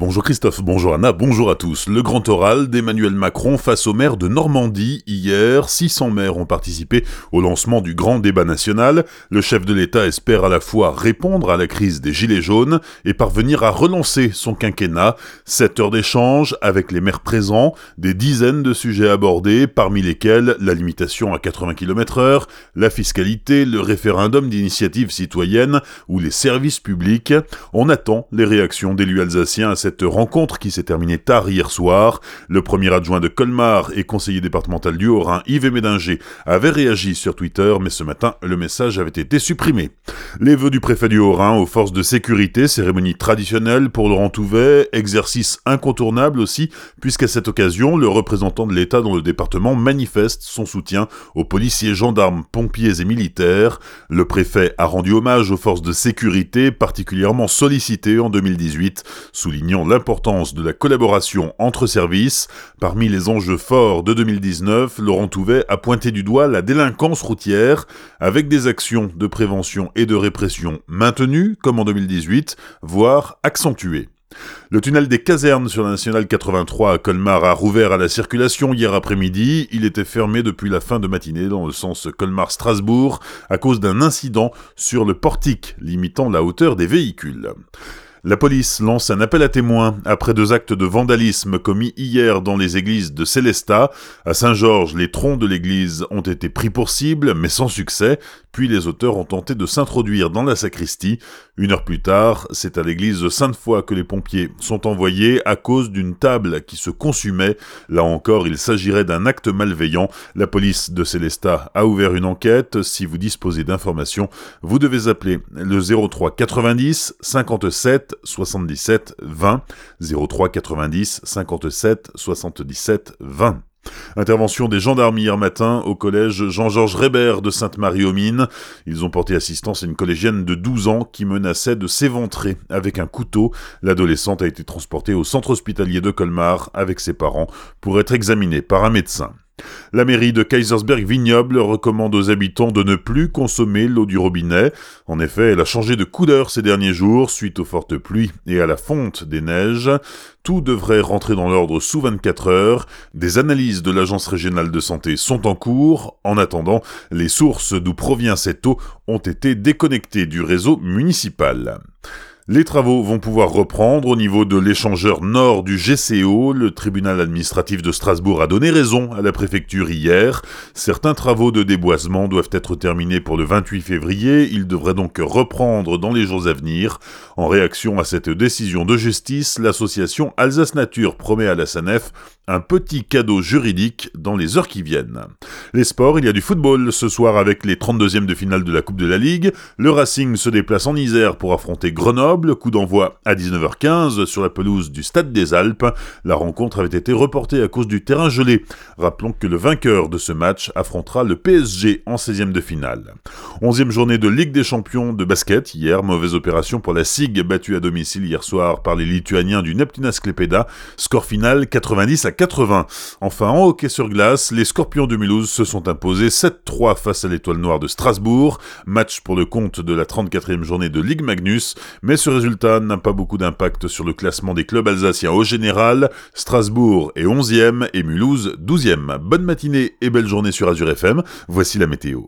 Bonjour Christophe, bonjour Anna, bonjour à tous. Le grand oral d'Emmanuel Macron face aux maires de Normandie. Hier, 600 maires ont participé au lancement du grand débat national. Le chef de l'État espère à la fois répondre à la crise des Gilets jaunes et parvenir à relancer son quinquennat. 7 heures d'échange avec les maires présents, des dizaines de sujets abordés, parmi lesquels la limitation à 80 km heure, la fiscalité, le référendum d'initiative citoyenne ou les services publics. On attend les réactions d'élus alsaciens cette rencontre qui s'est terminée tard hier soir. Le premier adjoint de Colmar et conseiller départemental du Haut-Rhin, Yves Médinger, avait réagi sur Twitter, mais ce matin, le message avait été supprimé. Les vœux du préfet du Haut-Rhin aux forces de sécurité, cérémonie traditionnelle pour Laurent Touvet, exercice incontournable aussi, puisqu'à cette occasion, le représentant de l'État dans le département manifeste son soutien aux policiers, gendarmes, pompiers et militaires. Le préfet a rendu hommage aux forces de sécurité particulièrement sollicitées en 2018, soulignant l'importance de la collaboration entre services. Parmi les enjeux forts de 2019, Laurent Touvet a pointé du doigt la délinquance routière, avec des actions de prévention et de répression maintenues, comme en 2018, voire accentuées. Le tunnel des casernes sur la nationale 83 à Colmar a rouvert à la circulation hier après-midi. Il était fermé depuis la fin de matinée dans le sens Colmar-Strasbourg à cause d'un incident sur le portique limitant la hauteur des véhicules. La police lance un appel à témoins après deux actes de vandalisme commis hier dans les églises de Célestat. À Saint-Georges, les troncs de l'église ont été pris pour cible, mais sans succès, puis les auteurs ont tenté de s'introduire dans la sacristie. Une heure plus tard, c'est à l'église de Sainte-Foy que les pompiers sont envoyés à cause d'une table qui se consumait. Là encore, il s'agirait d'un acte malveillant. La police de Célestat a ouvert une enquête. Si vous disposez d'informations, vous devez appeler le 03 90 57 77 20 03 90 57 77 20. Intervention des gendarmes hier matin au collège Jean-Georges Rébert de Sainte-Marie-aux-Mines. Ils ont porté assistance à une collégienne de 12 ans qui menaçait de s'éventrer avec un couteau. L'adolescente a été transportée au centre hospitalier de Colmar avec ses parents pour être examinée par un médecin. La mairie de Kaisersberg-Vignoble recommande aux habitants de ne plus consommer l'eau du robinet. En effet, elle a changé de couleur ces derniers jours suite aux fortes pluies et à la fonte des neiges. Tout devrait rentrer dans l'ordre sous 24 heures. Des analyses de l'Agence régionale de santé sont en cours. En attendant, les sources d'où provient cette eau ont été déconnectées du réseau municipal. Les travaux vont pouvoir reprendre au niveau de l'échangeur nord du GCO. Le tribunal administratif de Strasbourg a donné raison à la préfecture hier. Certains travaux de déboisement doivent être terminés pour le 28 février. Ils devraient donc reprendre dans les jours à venir. En réaction à cette décision de justice, l'association Alsace Nature promet à la SANEF un petit cadeau juridique dans les heures qui viennent. Les sports, il y a du football ce soir avec les 32e de finale de la Coupe de la Ligue. Le Racing se déplace en Isère pour affronter Grenoble. Coup d'envoi à 19h15 sur la pelouse du Stade des Alpes. La rencontre avait été reportée à cause du terrain gelé. Rappelons que le vainqueur de ce match affrontera le PSG en 16e de finale. 11e journée de Ligue des Champions de basket. Hier, mauvaise opération pour la SIG battue à domicile hier soir par les Lituaniens du Neptunas Klepeda. Score final 90 à 80. Enfin, en hockey sur glace, les Scorpions de Mulhouse se sont imposés 7-3 face à l'Étoile Noire de Strasbourg. Match pour le compte de la 34e journée de Ligue Magnus, mais ce résultat n'a pas beaucoup d'impact sur le classement des clubs alsaciens au général. Strasbourg est 11e et Mulhouse 12e. Bonne matinée et belle journée sur Azure FM. Voici la météo.